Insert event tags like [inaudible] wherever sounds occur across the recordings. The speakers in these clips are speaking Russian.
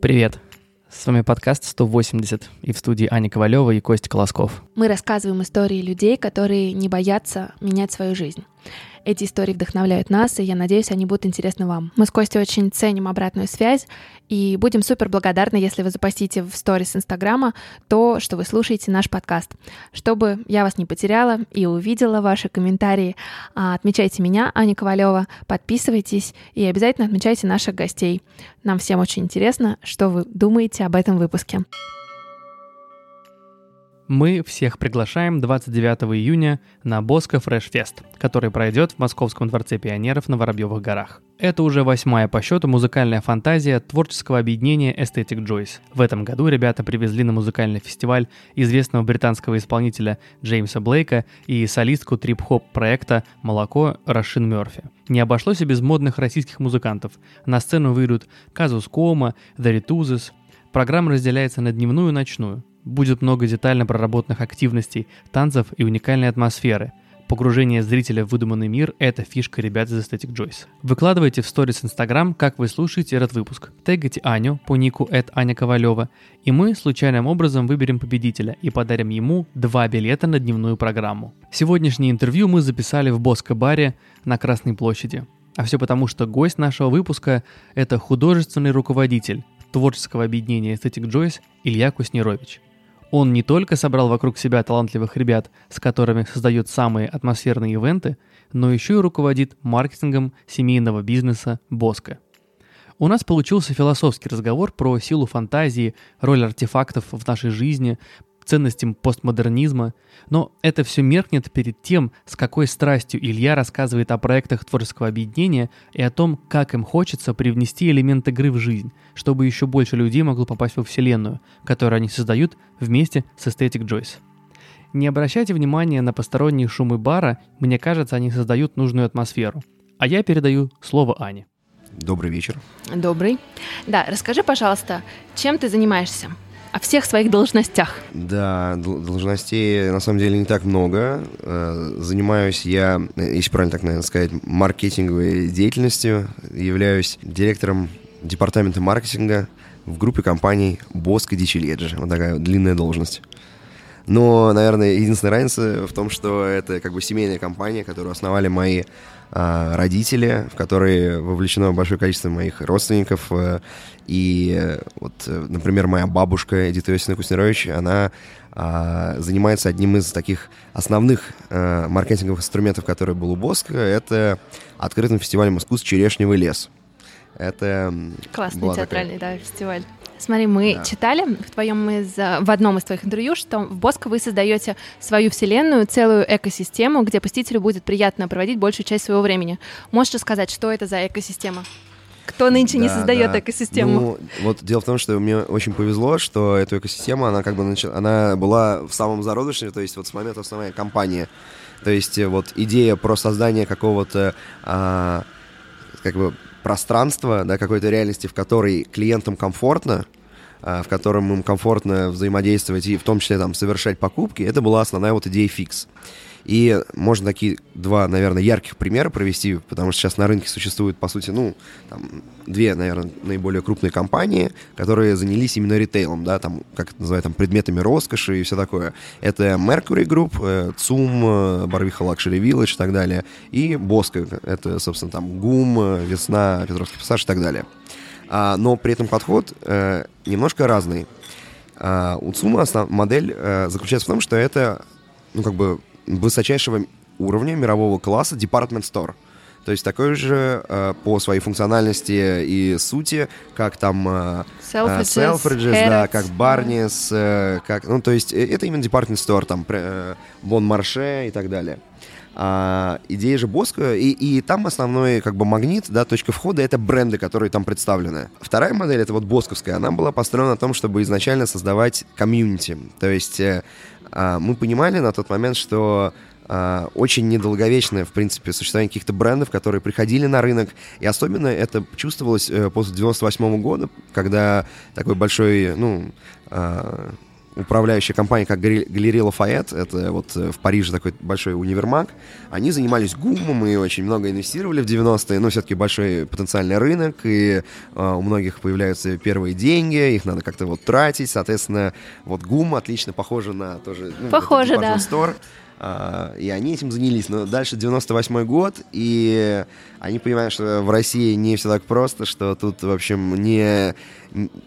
Привет! С вами подкаст 180 и в студии Аня Ковалева и Костя Колосков. Мы рассказываем истории людей, которые не боятся менять свою жизнь. Эти истории вдохновляют нас, и я надеюсь, они будут интересны вам. Мы с Костей очень ценим обратную связь и будем супер благодарны, если вы запостите в сторис Инстаграма то, что вы слушаете наш подкаст. Чтобы я вас не потеряла и увидела ваши комментарии, а, отмечайте меня, Аня Ковалева, подписывайтесь и обязательно отмечайте наших гостей. Нам всем очень интересно, что вы думаете об этом выпуске. Мы всех приглашаем 29 июня на Боско Фрэш Фест, который пройдет в Московском дворце пионеров на Воробьевых горах. Это уже восьмая по счету музыкальная фантазия творческого объединения Aesthetic Joyce. В этом году ребята привезли на музыкальный фестиваль известного британского исполнителя Джеймса Блейка и солистку трип-хоп проекта «Молоко» Рашин Мерфи. Не обошлось и без модных российских музыкантов. На сцену выйдут Казус Кома, The Rituzes. Программа разделяется на дневную и ночную. Будет много детально проработанных активностей, танцев и уникальной атмосферы. Погружение зрителя в выдуманный мир – это фишка ребят из Aesthetic Joyce. Выкладывайте в сторис Инстаграм, как вы слушаете этот выпуск. Тегайте Аню по нику Аня Ковалева, и мы случайным образом выберем победителя и подарим ему два билета на дневную программу. Сегодняшнее интервью мы записали в Боско-баре на Красной площади. А все потому, что гость нашего выпуска – это художественный руководитель творческого объединения Aesthetic Joyce Илья Куснерович – он не только собрал вокруг себя талантливых ребят, с которыми создает самые атмосферные ивенты, но еще и руководит маркетингом семейного бизнеса Боска. У нас получился философский разговор про силу фантазии, роль артефактов в нашей жизни, ценностям постмодернизма, но это все меркнет перед тем, с какой страстью Илья рассказывает о проектах творческого объединения и о том, как им хочется привнести элемент игры в жизнь, чтобы еще больше людей могло попасть во вселенную, которую они создают вместе с Aesthetic Joyce. Не обращайте внимания на посторонние шумы бара, мне кажется, они создают нужную атмосферу. А я передаю слово Ане. Добрый вечер. Добрый. Да, расскажи, пожалуйста, чем ты занимаешься? О всех своих должностях. Да, должностей на самом деле не так много. Э, занимаюсь я, если правильно так наверное сказать, маркетинговой деятельностью. Являюсь директором департамента маркетинга в группе компаний и Дичи Вот такая длинная должность. Но, наверное, единственная разница в том, что это как бы семейная компания, которую основали мои а, родители, в которые вовлечено большое количество моих родственников. Э, и э, вот, э, например, моя бабушка Эдита Иосифовна Куснерович, она а, занимается одним из таких основных а, маркетинговых инструментов, который был у Боска, это открытым фестивалем искусств «Черешневый лес». Это Классный театральный, такая... да, фестиваль. Смотри, мы да. читали в твоем из, в одном из твоих интервью, что в Боско вы создаете свою вселенную, целую экосистему, где посетителю будет приятно проводить большую часть своего времени. Можешь рассказать, что это за экосистема? Кто нынче да, не создает да. экосистему? Ну, вот дело в том, что мне очень повезло, что эту экосистему, она как бы начала, она была в самом зародыше, то есть вот с момента основания компании. То есть э, вот идея про создание какого-то а, как бы пространство, да, какой-то реальности, в которой клиентам комфортно, а, в котором им комфортно взаимодействовать и в том числе там совершать покупки, это была основная вот идея фикс. И можно такие два, наверное, ярких примера провести, потому что сейчас на рынке существует, по сути, ну, там, две, наверное, наиболее крупные компании, которые занялись именно ритейлом, да, там, как это называют, там, предметами роскоши и все такое. Это Mercury Group, э, ЦУМ, Барвиха Luxury Village и так далее, и Боско, это, собственно, там, ГУМ, Весна, Петровский пассаж и так далее. А, но при этом подход э, немножко разный. А, у ЦУМа основ... модель э, заключается в том, что это, ну, как бы, высочайшего уровня, мирового класса department store. То есть такой же э, по своей функциональности и сути, как там э, Selfridges, э, да, как Barnes, э, как, ну, то есть э, это именно department store, там, э, Bon Marché и так далее. А, идея же Боска, и, и там основной как бы магнит, да, точка входа — это бренды, которые там представлены. Вторая модель, это вот босковская, она была построена на том, чтобы изначально создавать комьюнити. То есть э, э, мы понимали на тот момент, что Uh, очень недолговечное, в принципе, существование каких-то брендов, которые приходили на рынок. И особенно это чувствовалось uh, после 98 -го года, когда такой большой, ну, uh, управляющая компания, как Галерея Лафайет, это вот в Париже такой большой универмаг, они занимались гумом и очень много инвестировали в 90-е, но все-таки большой потенциальный рынок, и э, у многих появляются первые деньги, их надо как-то вот тратить, соответственно, вот гум отлично похоже на тоже... Ну, похоже, да. Store, Uh, и они этим занялись. Но дальше 98 год, и они понимают, что в России не все так просто, что тут, в общем, не,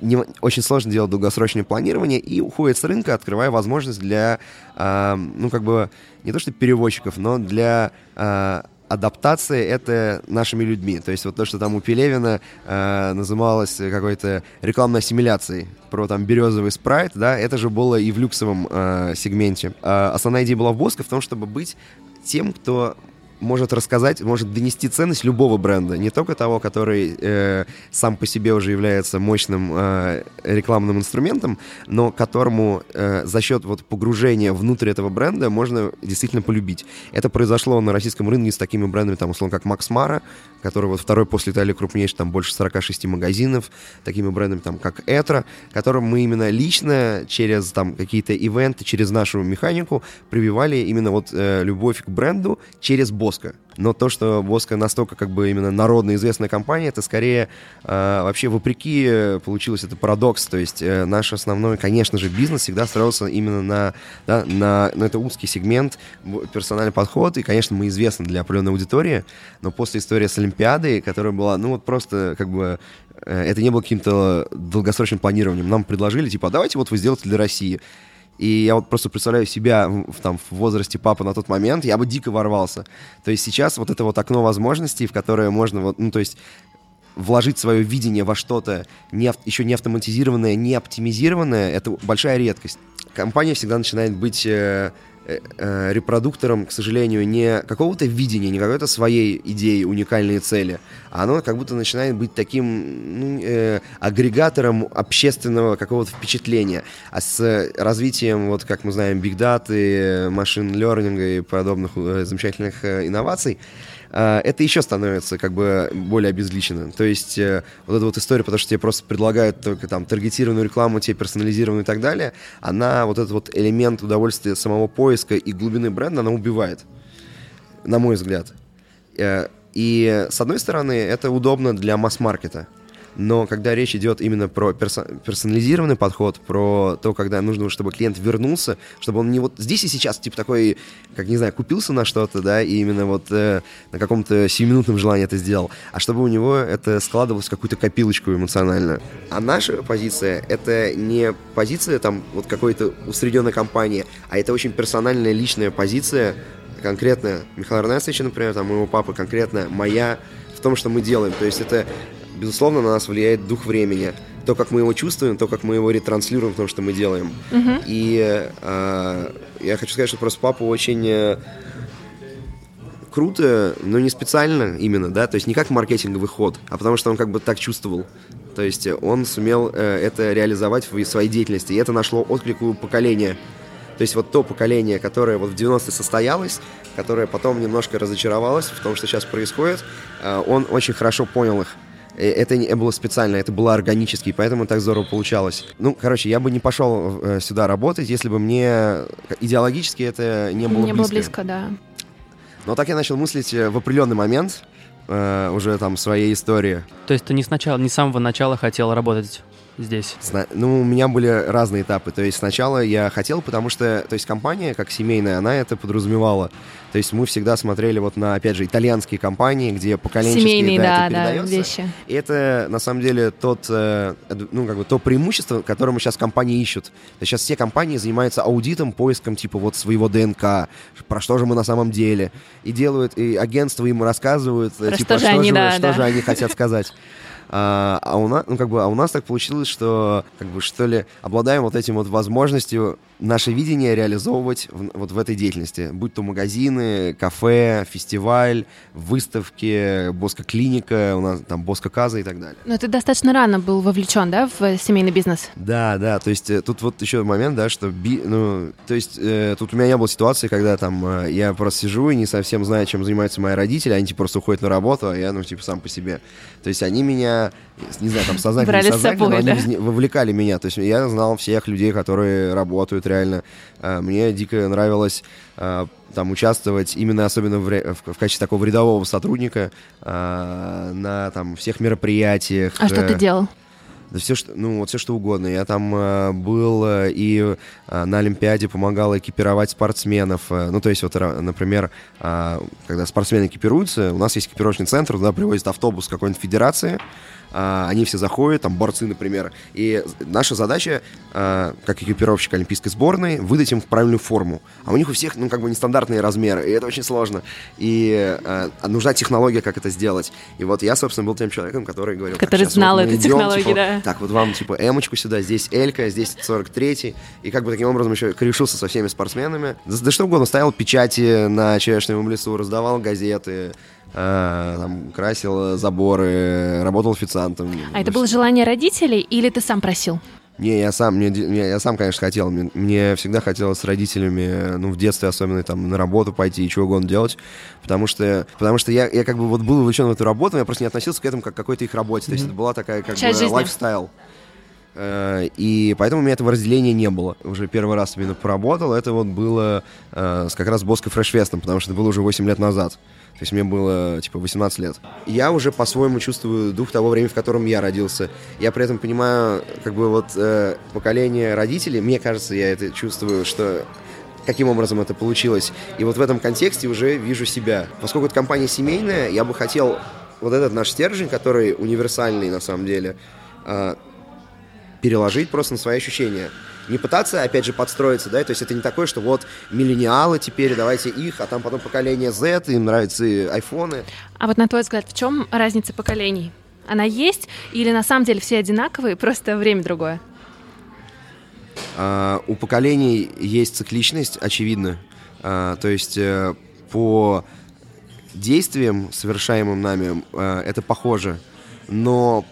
не очень сложно делать долгосрочное планирование, и уходит с рынка, открывая возможность для, uh, ну, как бы, не то что переводчиков, но для uh, адаптация это нашими людьми. То есть вот то, что там у Пелевина э, называлось какой-то рекламной ассимиляцией про там березовый спрайт, да, это же было и в люксовом э, сегменте. Э, основная идея была в Боско в том, чтобы быть тем, кто может рассказать, может донести ценность любого бренда, не только того, который э, сам по себе уже является мощным э, рекламным инструментом, но которому э, за счет вот погружения внутрь этого бренда можно действительно полюбить. Это произошло на российском рынке с такими брендами, там, условно, как Макс Мара, который вот второй после Италии крупнейший, там больше 46 магазинов, такими брендами, там, как Этро, которым мы именно лично через там какие-то ивенты, через нашу механику прививали именно вот э, любовь к бренду через Боско. Но то, что Боско настолько как бы именно народно известная компания, это скорее э, вообще вопреки э, получилось это парадокс. То есть э, наш основной, конечно же, бизнес всегда строился именно на, да, на, на это узкий сегмент, персональный подход. И, конечно, мы известны для определенной аудитории. Но после истории с Олимпиадой, которая была, ну вот просто как бы э, это не было каким-то долгосрочным планированием. Нам предложили, типа, «А давайте вот вы сделаете для России. И я вот просто представляю себя в, там, в возрасте папы на тот момент, я бы дико ворвался. То есть сейчас вот это вот окно возможностей, в которое можно вот, ну, то есть вложить свое видение во что-то не, еще не автоматизированное, не оптимизированное, это большая редкость. Компания всегда начинает быть э, репродуктором, к сожалению, не какого-то видения, не какой-то своей идеи, уникальной цели, а оно как будто начинает быть таким ну, э, агрегатором общественного какого-то впечатления. А с развитием, вот как мы знаем, бигдаты, машин лернинга и подобных э, замечательных э, инноваций, а, это еще становится как бы более обезличенно. То есть э, вот эта вот история, потому что тебе просто предлагают только там таргетированную рекламу, тебе персонализированную и так далее, она вот этот вот элемент удовольствия самого поиска и глубины бренда, она убивает, на мой взгляд. Э, и с одной стороны, это удобно для масс-маркета но когда речь идет именно про персонализированный подход, про то, когда нужно, чтобы клиент вернулся, чтобы он не вот здесь и сейчас, типа такой, как, не знаю, купился на что-то, да, и именно вот э, на каком-то 7-минутном желании это сделал, а чтобы у него это складывалось в какую-то копилочку эмоциональную. А наша позиция — это не позиция там вот какой-то усредненной компании, а это очень персональная, личная позиция, конкретно Михаила Арнестовича, например, там, моего папы, конкретно моя в том, что мы делаем. То есть это безусловно, на нас влияет дух времени. То, как мы его чувствуем, то, как мы его ретранслируем в том, что мы делаем. Uh-huh. И э, я хочу сказать, что просто папа очень э, круто, но не специально именно, да, то есть не как маркетинговый ход, а потому что он как бы так чувствовал. То есть он сумел э, это реализовать в своей деятельности, и это нашло отклик у поколения. То есть вот то поколение, которое вот в 90-е состоялось, которое потом немножко разочаровалось в том, что сейчас происходит, э, он очень хорошо понял их. Э, это не было специально, это было органически, поэтому так здорово получалось. Ну, короче, я бы не пошел э, сюда работать, если бы мне идеологически это не было не близко. было близко, да. Но так я начал мыслить э, в определенный момент э, уже там своей истории. То есть ты не сначала, не с самого начала хотел работать здесь? Сна... Ну, у меня были разные этапы. То есть сначала я хотел, потому что, то есть компания, как семейная, она это подразумевала. То есть мы всегда смотрели вот на, опять же, итальянские компании, где поколенческие Семейные, да, да, это да, вещи. И это, на самом деле, тот, э, ну, как бы, то преимущество, которое сейчас компании ищут. сейчас все компании занимаются аудитом, поиском, типа, вот своего ДНК, про что же мы на самом деле. И делают, и агентства им рассказывают, про типа, что, же, они, же, да, что да. же они хотят сказать. А, а, у нас, ну, как бы, а у нас так получилось, что, как бы, что ли, обладаем вот этим вот возможностью наше видение реализовывать в, вот в этой деятельности. Будь то магазины, кафе, фестиваль, выставки, Боско-клиника, у нас там Боско-каза и так далее. Но ты достаточно рано был вовлечен, да, в семейный бизнес? Да, да, то есть э, тут вот еще момент, да, что, би, ну, то есть э, тут у меня не было ситуации, когда там э, я просто сижу и не совсем знаю, чем занимаются мои родители, они типа просто уходят на работу, а я, ну, типа, сам по себе. То есть они меня меня, не знаю, там сознательно, Брали с несознательно, собой, но они да? везне- вовлекали меня. То есть я знал всех людей, которые работают реально. А, Мне дико нравилось а, там участвовать именно особенно в, в- в качестве такого рядового сотрудника а, на там всех мероприятиях. А что ты э, делал? Да все, что, ну, вот все что угодно. Я там э, был э, и э, на Олимпиаде помогал экипировать спортсменов. Э, ну, то есть, вот, например, э, когда спортсмены экипируются, у нас есть экипировочный центр, туда привозит автобус какой-нибудь федерации, они все заходят, там, борцы, например. И наша задача, э, как экипировщик олимпийской сборной, выдать им правильную форму. А у них у всех, ну, как бы нестандартные размеры, и это очень сложно. И э, нужна технология, как это сделать. И вот я, собственно, был тем человеком, который говорил... «Так, Который знал вот эту идем, технологию, типа, да. так, вот вам, типа, эмочку сюда, здесь элька, здесь 43-й. И как бы таким образом еще корешился со всеми спортсменами. Да, да что угодно, ставил печати на черешневом лесу, раздавал газеты, э, там, красил заборы, работал официантом. А это было желание родителей или ты сам просил? Не, я сам, мне, я сам, конечно, хотел. Мне, мне всегда хотелось с родителями, ну, в детстве особенно, там, на работу пойти и чего угодно делать. Потому что, потому что я, я как бы вот был увлечен в эту работу, но я просто не относился к этому как к какой-то их работе. То есть это была такая, как Часть бы, жизни. лайфстайл. Э, И поэтому у меня этого разделения не было. Уже первый раз именно поработал. Это вот было э, с как раз с Боско Фрешфестом, потому что это было уже 8 лет назад. То есть мне было типа 18 лет. Я уже по-своему чувствую дух того времени, в котором я родился. Я при этом понимаю, как бы вот э, поколение родителей, мне кажется, я это чувствую, что каким образом это получилось. И вот в этом контексте уже вижу себя. Поскольку это компания семейная, я бы хотел вот этот наш стержень, который универсальный на самом деле, э, переложить просто на свои ощущения. Не пытаться, опять же, подстроиться, да, то есть это не такое, что вот миллениалы теперь, давайте их, а там потом поколение Z, им нравятся и айфоны. А вот на твой взгляд, в чем разница поколений? Она есть или на самом деле все одинаковые, [laughs] просто время другое? А, у поколений есть цикличность, очевидно. А, то есть э, по действиям, совершаемым нами, э, это похоже. Но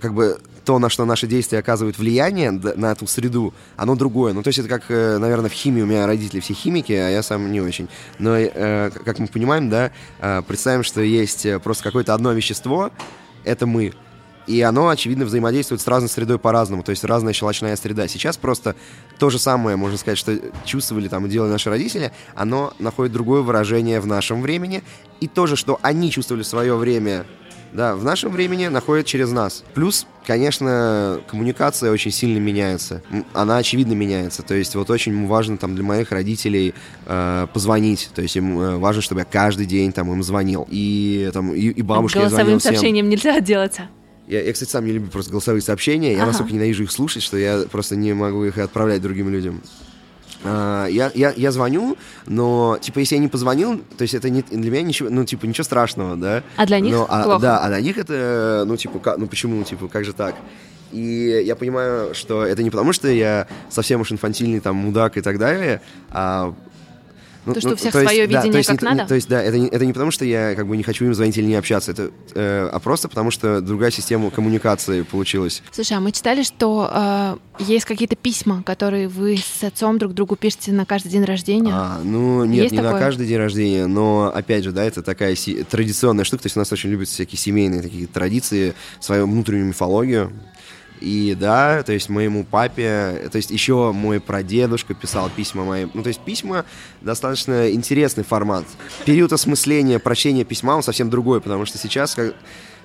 как бы то, на что наши действия оказывают влияние на эту среду, оно другое. Ну, то есть это как, э, наверное, в химии у меня родители все химики, а я сам не очень. Но, э, как мы понимаем, да, э, представим, что есть просто какое-то одно вещество, это мы. И оно, очевидно, взаимодействует с разной средой по-разному, то есть разная щелочная среда. Сейчас просто то же самое, можно сказать, что чувствовали там и делали наши родители, оно находит другое выражение в нашем времени. И то же, что они чувствовали в свое время, да, в нашем времени находит через нас. Плюс, конечно, коммуникация очень сильно меняется. Она, очевидно, меняется. То есть вот очень важно там для моих родителей э, позвонить. То есть им э, важно, чтобы я каждый день там им звонил. И там и, и бабушке я звонил Голосовым всем. сообщением нельзя отделаться. Я, я, кстати, сам не люблю просто голосовые сообщения. Я Ага. настолько ненавижу их слушать, что я просто не могу их отправлять другим людям. А, я, я, я звоню, но, типа, если я не позвонил, то есть это не, для меня ничего, ну, типа, ничего страшного, да? А для них Но, а, плохо. Да, а для них это, ну, типа, как, ну, почему, типа, как же так? И я понимаю, что это не потому, что я совсем уж инфантильный, там, мудак и так далее, а... ну, То, что у всех есть, своё да, видение, то есть как не- не- надо? То есть, да, это не, это не потому, что я как бы не хочу им звонить или не общаться, это, э, а просто потому, что другая система коммуникации получилась. Слушай, а мы читали, что э, есть какие-то письма, которые вы с отцом друг другу пишете на каждый день рождения. А, ну, нет, Есть не на такое? каждый день рождения, но, опять же, да, это такая си- традиционная штука, то есть у нас очень любят всякие семейные такие традиции, свою внутреннюю мифологию. И да, то есть моему папе, то есть еще мой прадедушка писал письма моим. Ну, то есть письма достаточно интересный формат. Период осмысления, прочтения письма, он совсем другой, потому что сейчас, как,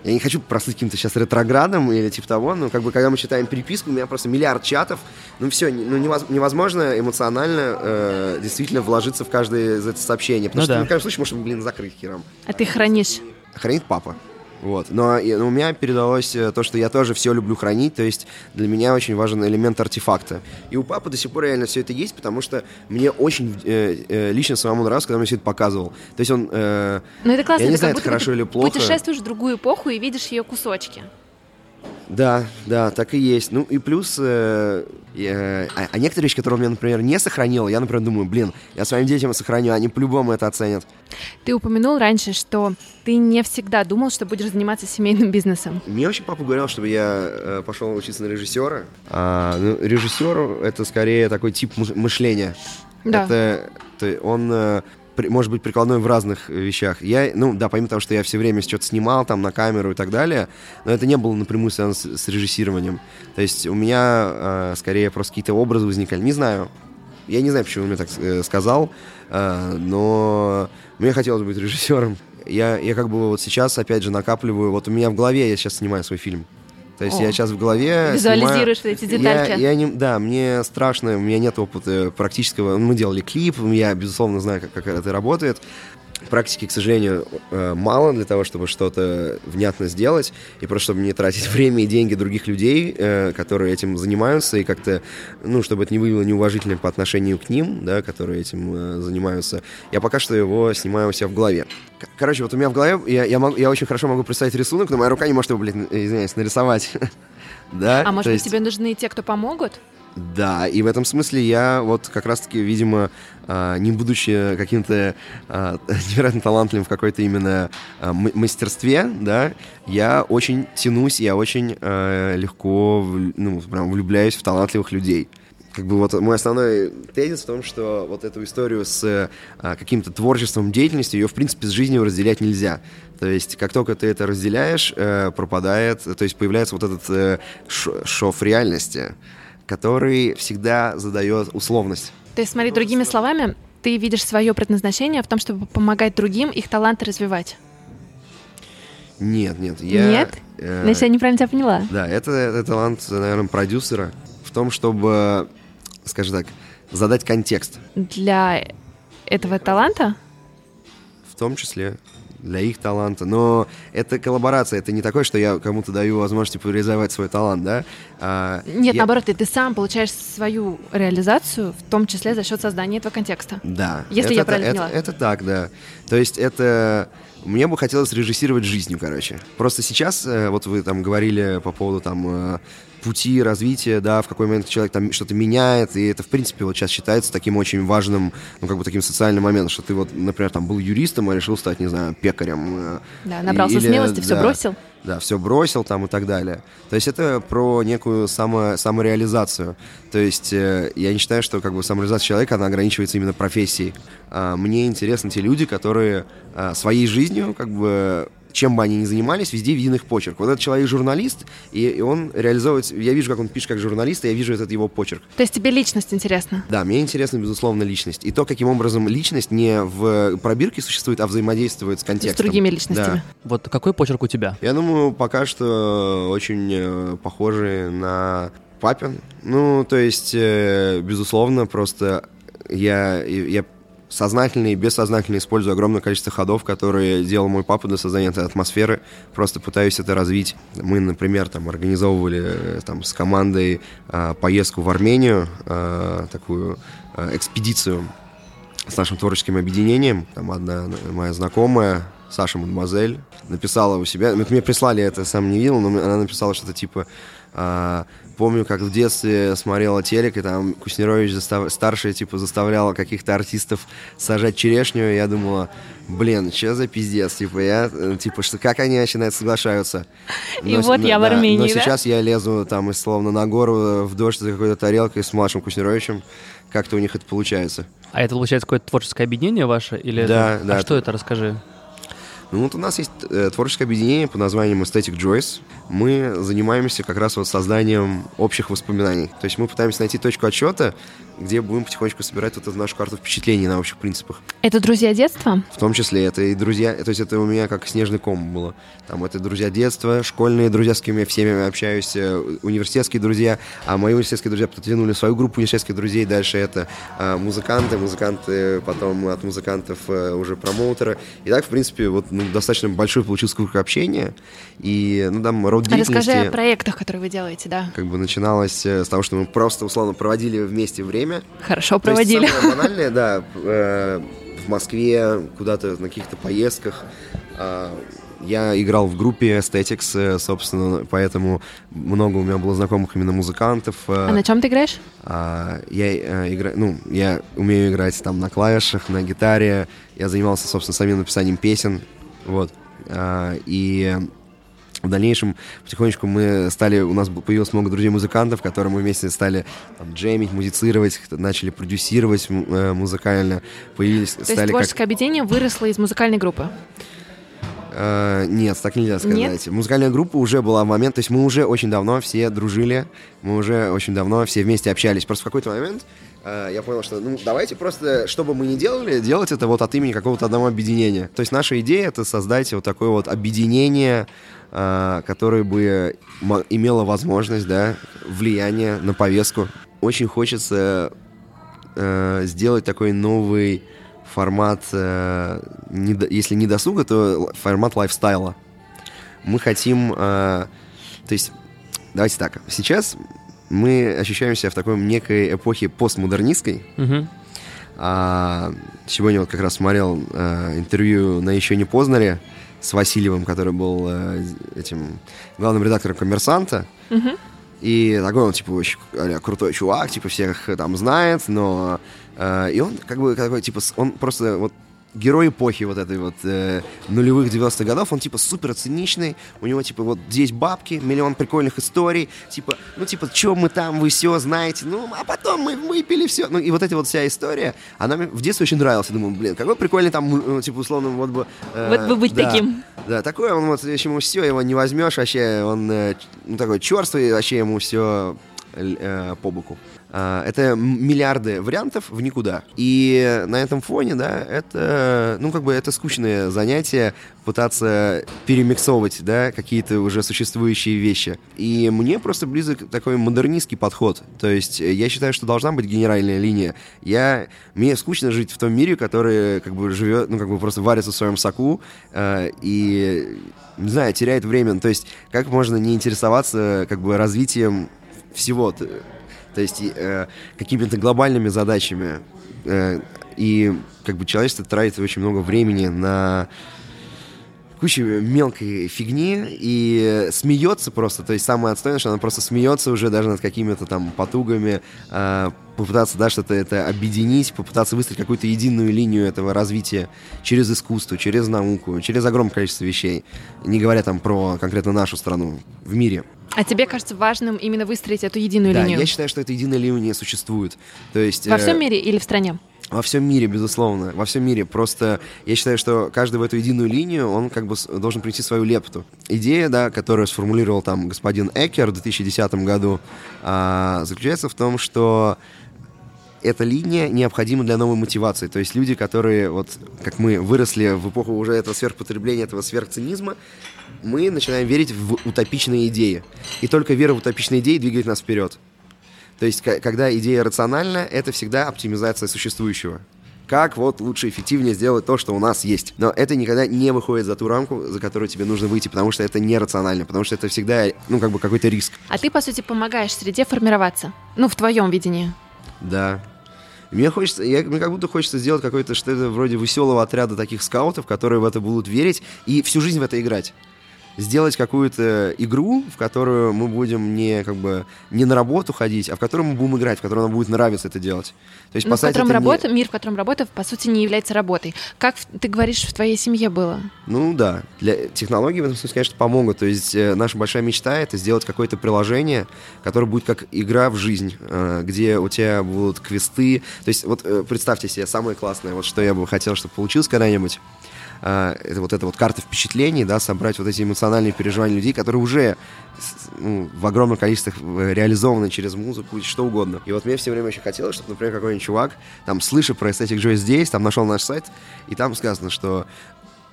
я не хочу прослыть каким-то сейчас ретроградом или типа того, но как бы когда мы читаем переписку, у меня просто миллиард чатов, ну все, ну невоз- невозможно эмоционально э, действительно вложиться в каждое из этих сообщений, потому Ну что да. ты, в каждом случае можешь, блин, закрыть хером. А ты хранишь. Хранит папа. Вот. Но, но у меня передалось э, то, что я тоже все люблю хранить, то есть для меня очень важен элемент артефакта. И у папы до сих пор реально все это есть, потому что мне очень э, э, лично самому нравилось, когда он мне все это показывал. То есть он... э, Ну это классно, Я не знаю, это хорошо или плохо. путешествуешь в другую эпоху и видишь ее кусочки. Да, да, так и есть. Ну и плюс, э, я- а, а некоторые вещи, которые он мне, например, не сохранил, я, например, думаю, блин, я своим детям сохраню, они по-любому это оценят. Ты упомянул раньше, что ты не всегда думал, что будешь заниматься семейным бизнесом. Мне вообще папа говорил, чтобы я э, пошел учиться на режиссера. А, ну, режиссер это скорее такой тип мыш- мышления. Да. Это то- он э, может быть прикладной в разных э, вещах. Я, ну, да, помимо того, что я все время что-то снимал там на камеру и так далее, но это не было напрямую связано с, с режиссированием. То есть у меня э, скорее просто какие-то образы возникали. Не знаю. Я не знаю, почему он мне так э, сказал, э, но мне хотелось быть режиссером. Я, я как бы вот сейчас, опять же, накапливаю. Вот у меня в голове я сейчас снимаю свой фильм. То есть О. я сейчас в голове Визуализируешь снимаю- эти детальки. Я, я не, да, мне страшно, у меня нет опыта практического. Мы делали клип, я, безусловно, знаю, как, как это работает. Практики, к сожалению, э, мало для того, чтобы что-то внятно сделать, и просто чтобы не тратить [laughs] время и деньги других людей, э, которые этим занимаются, и как-то, ну, чтобы это не выглядело неуважительно по отношению к ним, да, которые этим э, занимаются. Я пока что его снимаю у себя в голове. Короче, вот у меня в голове, я, я, мог- я очень хорошо могу представить рисунок, но моя рука не может его, блин, извиняюсь, нарисовать. [laughs] Да? А может быть, тебе нужны те, кто помогут? Да, и в этом смысле я вот как раз-таки, видимо, а, не будучи каким-то а, [laughs] невероятно талантливым в какой-то именно а, мастерстве, да, я очень тянусь, я очень легко, ну, прям влюбляюсь в талантливых людей. Как бы вот мой основной тезис в том, что вот эту историю с каким-то творчеством, деятельностью, ее, в принципе, с жизнью разделять нельзя. То есть, как только ты это разделяешь, э, пропадает, то есть появляется вот этот э, шов реальности, который всегда задает условность. То есть, смотри, другими словами, ты видишь свое предназначение в том, чтобы помогать другим их таланты развивать. Нет, нет, я... Нет? э, Значит, я неправильно тебя поняла. Да, это, это талант, наверное, продюсера в том, чтобы, скажем так, задать контекст, Для этого таланта в том числе для их таланта. Но это коллаборация, это не такое, что я кому-то даю возможность типа, реализовать свой талант, да? А, Нет, я- наоборот, ты, ты сам получаешь свою реализацию, в том числе за счет создания этого контекста. Да. Если это, я правильно это, поняла. это так, да. То есть это... Мне бы хотелось режиссировать жизнью, короче. Просто сейчас, э, вот вы там говорили по поводу там э, пути развития, да, в какой момент человек там что-то меняет, и это, в принципе, вот сейчас считается таким очень важным, ну, как бы таким социальным моментом, что ты вот, например, там был юристом, а решил стать, не знаю, пекарем. э, Да, набрался или- смелости, все да. бросил. Да, все бросил там и так далее. То есть это про некую само, самореализацию. То есть э, я не считаю, что как бы самореализация человека, она ограничивается именно профессией. А, мне интересны те люди, которые а, своей жизнью, как бы, чем бы они ни занимались, везде виден их почерк. Вот этот человек журналист, и, и он реализовывает... Я вижу, как он пишет как журналист, и я вижу этот его почерк. То есть тебе личность интересна. Да, мне интересна, безусловно, личность. И то, каким образом личность не в пробирке существует, а взаимодействует с С контекстом. другими Да. личностями. Вот какой почерк у тебя? Я думаю, пока что очень э, похожи на папин. Ну, то есть, э, безусловно, просто я, я сознательно и бессознательно использую огромное количество ходов, которые делал мой папа для создания этой атмосферы. Просто пытаюсь это развить. Мы, например, там организовывали э, там, с командой э, поездку в Армению, э, такую э, экспедицию с нашим творческим объединением. Там одна моя знакомая, Саша Мадемуазель, написала у себя, мне прислали это, сам не видел, но она написала что-то типа помню, как в детстве смотрела телек, и там Куснерович застав- старший, типа, заставлял каких-то артистов сажать черешню, и я думала, блин, что за пиздец, типа, я, э, типа, что, как они вообще на это соглашаются? И Но- вот но- я в да, Армении, Но да? сейчас я лезу там, и словно на гору, в дождь за какой-то тарелкой с младшим Куснеровичем, как-то у них это получается. А это, получается, какое-то творческое объединение ваше? Или Да, это- да, А что это, расскажи. Ну вот у нас есть э, творческое объединение под названием Aesthetic Joyce. Мы занимаемся как раз вот созданием общих воспоминаний. То есть мы пытаемся найти точку отчета, где будем потихонечку собирать вот эту нашу карту впечатлений на общих принципах. Это друзья детства? В том числе это и друзья, то есть это у меня как снежный ком было. Там это друзья детства, школьные друзья, с кем я всеми общаюсь, э, университетские друзья, а мои университетские друзья подтянули свою группу университетских друзей, дальше это а, музыканты, музыканты, потом от музыкантов э, уже промоутеры. И так, в принципе, вот ну, достаточно большой получился круг общения, и ну, там род А Расскажи о проектах, которые вы делаете, да. как бы начиналось э, с того, что мы просто условно проводили вместе время, Хорошо то есть проводили. самое банальное, да, э, в Москве, куда-то на каких-то поездках. а, Я играл в группе Aesthetics, э, собственно, поэтому много у меня было знакомых именно музыкантов. э, А на чем ты играешь? а, Я играю, ну, я умею играть там на клавишах, на гитаре. Я занимался, собственно, самим написанием песен, вот. А, И В дальнейшем потихонечку мы стали, у нас появилось много друзей-музыкантов, которые мы вместе стали там, джемить, музицировать, начали продюсировать э, музыкально, появились, То стали есть творческое как... объединение выросло из музыкальной группы? Э, нет, так нельзя сказать. Нет? Музыкальная группа уже была в момент, то есть мы уже очень давно все дружили, мы уже очень давно все вместе общались. Просто в какой-то момент э, я понял, что ну давайте просто, что бы мы ни делали, делать это вот от имени какого-то одного объединения. То есть наша идея это создать вот такое вот объединение, э, которое бы имело возможность, да, влияние на повестку. Очень хочется э, сделать такой новый формат, э, не если не досуга, то формат лайфстайла. Мы хотим, э, то есть, давайте так, сейчас мы ощущаем себя в такой некой эпохе постмодернистской. А, сегодня вот как раз смотрел интервью на «Еще не познали» с Васильевым, который был э, этим главным редактором «Коммерсанта». Мгм. И такой он, типа, очень а-ля крутой чувак, типа, всех э, там знает, но... э, и он, как бы, такой, типа, он просто вот герой эпохи вот этой вот э, нулевых 90-х годов, он, типа, супер циничный, у него, типа, вот здесь бабки, миллион прикольных историй, типа, ну, типа, что мы там, вы все знаете, ну, а потом мы выпили все. Ну, и вот эта вот вся история, она мне в детстве очень нравилась. Я думаю, блин, какой прикольный там, ну, типа, условно, вот бы... э, Вот бы быть да. таким. Да, такой он вот, ему все, его не возьмешь, вообще он э, ну, такой черствый, вообще ему все по боку. А, это миллиарды вариантов в никуда. И на этом фоне, да, это, ну, как бы это скучное занятие пытаться перемиксовывать, да, какие-то уже существующие вещи. И мне просто близок такой модернистский подход. То есть э, я считаю, что должна быть генеральная линия. Я, мне скучно жить в том мире, который как бы живет, ну, как бы просто варится в своем соку э, и, не знаю, теряет время. То есть как можно не интересоваться как бы развитием всего, то есть э, какими-то глобальными задачами. Э, и как бы человечество тратит очень много времени на кучу мелкой фигни и смеется просто. То есть самое отстойное, что она просто смеется уже даже над какими-то там потугами, э, попытаться, да, что-то это объединить, попытаться выстроить какую-то единую линию этого развития через искусство, через науку, через огромное количество вещей. Не говоря там про конкретно нашу страну в мире. А тебе кажется важным именно выстроить эту единую Да, линию? я считаю, что эта единая линия существует. То есть, Во э, всем мире или в стране? Во всем мире, безусловно. Во всем мире. Просто я считаю, что каждый в эту единую линию, он как бы должен принести свою лепту. Идея, да, которую сформулировал там господин Экер в 2010 году, а, заключается в том, что эта линия необходима для новой мотивации. То есть люди, которые, вот как мы, выросли в эпоху уже этого сверхпотребления, этого сверхцинизма, мы начинаем верить в утопичные идеи. И только вера в утопичные идеи двигает нас вперед. То есть, когда идея рациональна, это всегда оптимизация существующего. Как вот лучше эффективнее сделать то, что у нас есть. Но это никогда не выходит за ту рамку, за которую тебе нужно выйти, потому что это нерационально, потому что это всегда, ну, как бы какой-то риск. А ты, по сути, помогаешь среде формироваться. Ну, в твоем видении. Да. Мне хочется, я, мне как будто хочется сделать какое-то что-то вроде веселого отряда таких скаутов, которые в это будут верить и всю жизнь в это играть. Сделать какую-то игру, в которую мы будем не как бы не на работу ходить, а в которую мы будем играть, в которой нам будет нравиться это делать. То есть, Ну, в котором это не- работа, мир, в котором работа, по сути, не является работой. Как ты говоришь, в твоей семье было? Ну да, для технологий в этом смысле, конечно, помогут. То есть э, наша большая мечта это сделать какое-то приложение, которое будет как игра в жизнь, э, где у тебя будут квесты. То есть вот э, представьте себе самое классное, вот что я бы хотел, чтобы получилось когда-нибудь. Э, это вот эта вот карта впечатлений, да, собрать вот эти эмоциональные переживания людей, которые уже ну, в огромном количестве э, реализованы через музыку и что угодно. И вот мне все время очень хотелось, чтобы, например, какой-нибудь чувак, там, слыша про Aesthetic Joy здесь, там, нашел наш сайт, и там сказано, что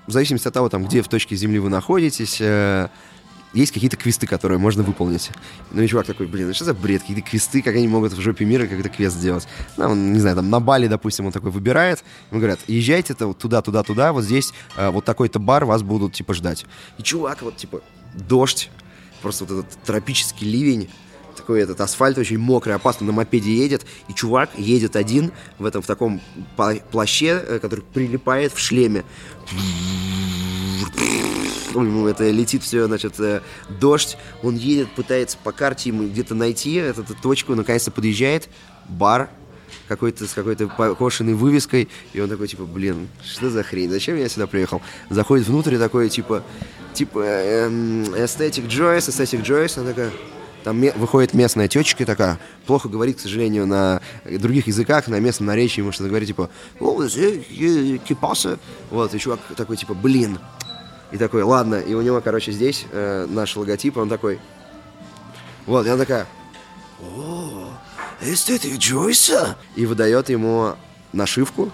в зависимости от того, там, где в точке Земли вы находитесь, э, есть какие-то квесты, которые можно выполнить. Ну и чувак такой, блин, ну что за бред, какие-то квесты, как они могут в жопе мира какой-то квест сделать? Ну, он, не знаю, там на Бали, допустим, он такой выбирает, ему говорят, езжайте -то вот туда, туда, туда, вот здесь э, вот такой-то бар, вас будут, типа, ждать. И чувак, вот, типа, дождь, просто вот этот тропический ливень, такой этот асфальт очень мокрый, опасно, на мопеде едет, и чувак едет один в этом, в таком пла- плаще, э, который прилипает в шлеме. Ну, ему это летит все, значит, э, дождь, он едет, пытается по карте ему где-то найти эту, эту точку, наконец-то подъезжает, бар, какой-то с какой-то покошенной вывеской, и он такой, типа, блин, что за хрень, зачем я сюда приехал? Заходит внутрь и такой, типа, типа, эм, Aesthetic Joyce, Aesthetic она такая, там выходит местная тетечка такая, плохо говорит, к сожалению, на других языках, на местном наречии, может что-то говорит, типа, кипаса, вот, и чувак такой, типа, блин, и такой, ладно, и у него, короче, здесь э, наш логотип, он такой, вот, и она такая, о, эстетик Джойса, и выдает ему нашивку,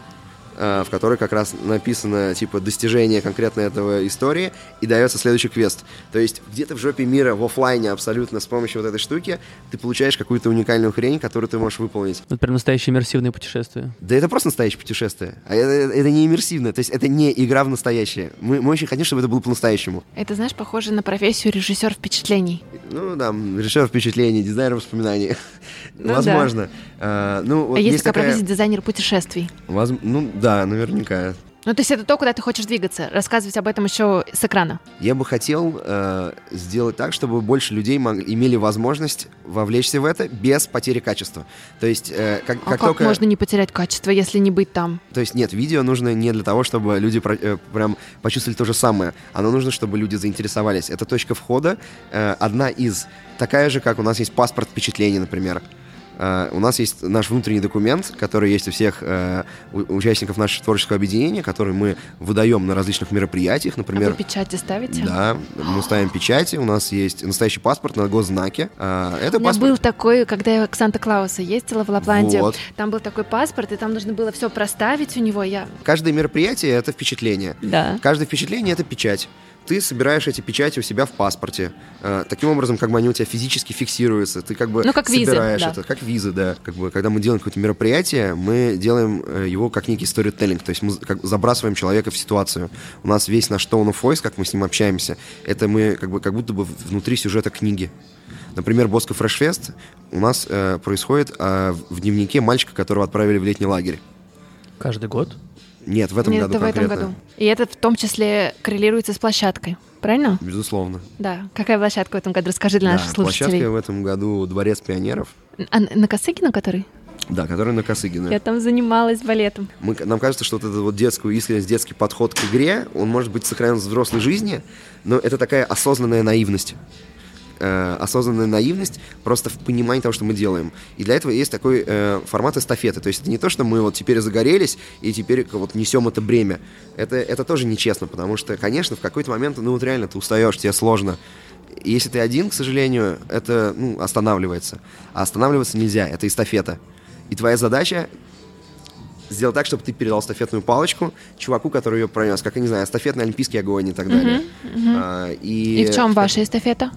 в которой как раз написано, типа, достижение конкретно этого истории, и дается следующий квест. То есть где-то в жопе мира, в офлайне абсолютно, с помощью вот этой штуки, ты получаешь какую-то уникальную хрень, которую ты можешь выполнить. Это прям настоящее иммерсивное путешествие. Да это просто настоящее путешествие. А это, это не иммерсивное, то есть это не игра в настоящее. Мы, мы очень хотим, чтобы это было по-настоящему. Это, знаешь, похоже на профессию режиссер впечатлений. Ну, да, режиссер впечатлений, дизайнер воспоминаний. Ну, Возможно. Да. А, ну, вот а есть, есть такая профессия дизайнер путешествий? Воз... Ну, да, наверняка. Ну, то есть это то, куда ты хочешь двигаться, рассказывать об этом еще с экрана. Я бы хотел э, сделать так, чтобы больше людей имели возможность вовлечься в это без потери качества. То есть, э, как, а как, как только... можно не потерять качество, если не быть там? То есть, нет, видео нужно не для того, чтобы люди про, э, прям почувствовали то же самое. Оно нужно, чтобы люди заинтересовались. Это точка входа, э, одна из, такая же, как у нас есть паспорт впечатлений, например. Uh, у нас есть наш внутренний документ, который есть у всех uh, участников нашего творческого объединения, который мы выдаем на различных мероприятиях, например. А вы печати ставите? Да, мы ставим печати. У нас есть настоящий паспорт на госзнаке. Uh, это у меня паспорт... был такой, когда я к Санта-Клауса ездила в Лапландию. Вот. Там был такой паспорт, и там нужно было все проставить у него. Я... Каждое мероприятие — это впечатление. Да. Каждое впечатление — это печать ты собираешь эти печати у себя в паспорте. Э, таким образом, как бы они у тебя физически фиксируются. Ты как бы ну, как собираешь визы, это. Как визы, да. Как бы, когда мы делаем какое-то мероприятие, мы делаем э, его как некий storytelling. То есть мы как, забрасываем человека в ситуацию. У нас весь наш tone of voice, как мы с ним общаемся, это мы как, бы, как будто бы внутри сюжета книги. Например, Боско Фрешфест у нас э, происходит э, в дневнике мальчика, которого отправили в летний лагерь. Каждый год? Нет, в этом Нет, году это в этом году. И это в том числе коррелируется с площадкой, правильно? Безусловно. Да. Какая площадка в этом году? Расскажи для да, наших слушателей. Площадка в этом году Дворец пионеров. А на Косыгина который? Да, который на Косыгина. Я там занималась балетом. Мы, нам кажется, что вот этот вот детскую искренность, детский подход к игре, он может быть сохранен в взрослой жизни, но это такая осознанная наивность э, осознанная наивность просто в понимании того, что мы делаем. И для этого есть такой э, формат эстафеты. То есть это не то, что мы вот теперь загорелись и теперь вот несем это бремя. Это, это тоже нечестно, потому что, конечно, в какой-то момент, ну вот реально ты устаешь, тебе сложно. И если ты один, к сожалению, это ну, останавливается. А останавливаться нельзя, это эстафета. И твоя задача сделать так, чтобы ты передал эстафетную палочку чуваку, который ее пронес, как, я не знаю, эстафетный олимпийский огонь и так далее. Uh-huh, uh-huh. А, и... и в чем ваша эстафета?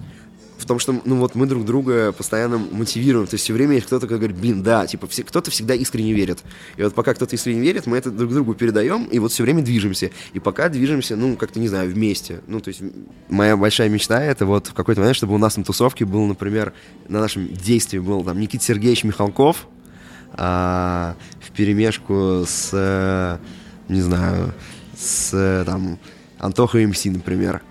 В том, что, ну вот мы друг друга постоянно мотивируем. То есть все время есть кто-то, кто говорит, блин, да, типа все, кто-то всегда искренне верит. И вот пока кто-то искренне верит, мы это друг другу передаем, и вот все время движемся. И пока движемся, ну, как-то, не знаю, вместе. Ну, то есть моя большая мечта это вот в какой-то момент, чтобы у нас на тусовке был, например, на нашем действии был там Никита Сергеевич Михалков а, в перемешку с, не знаю, с там Антоха МС, например.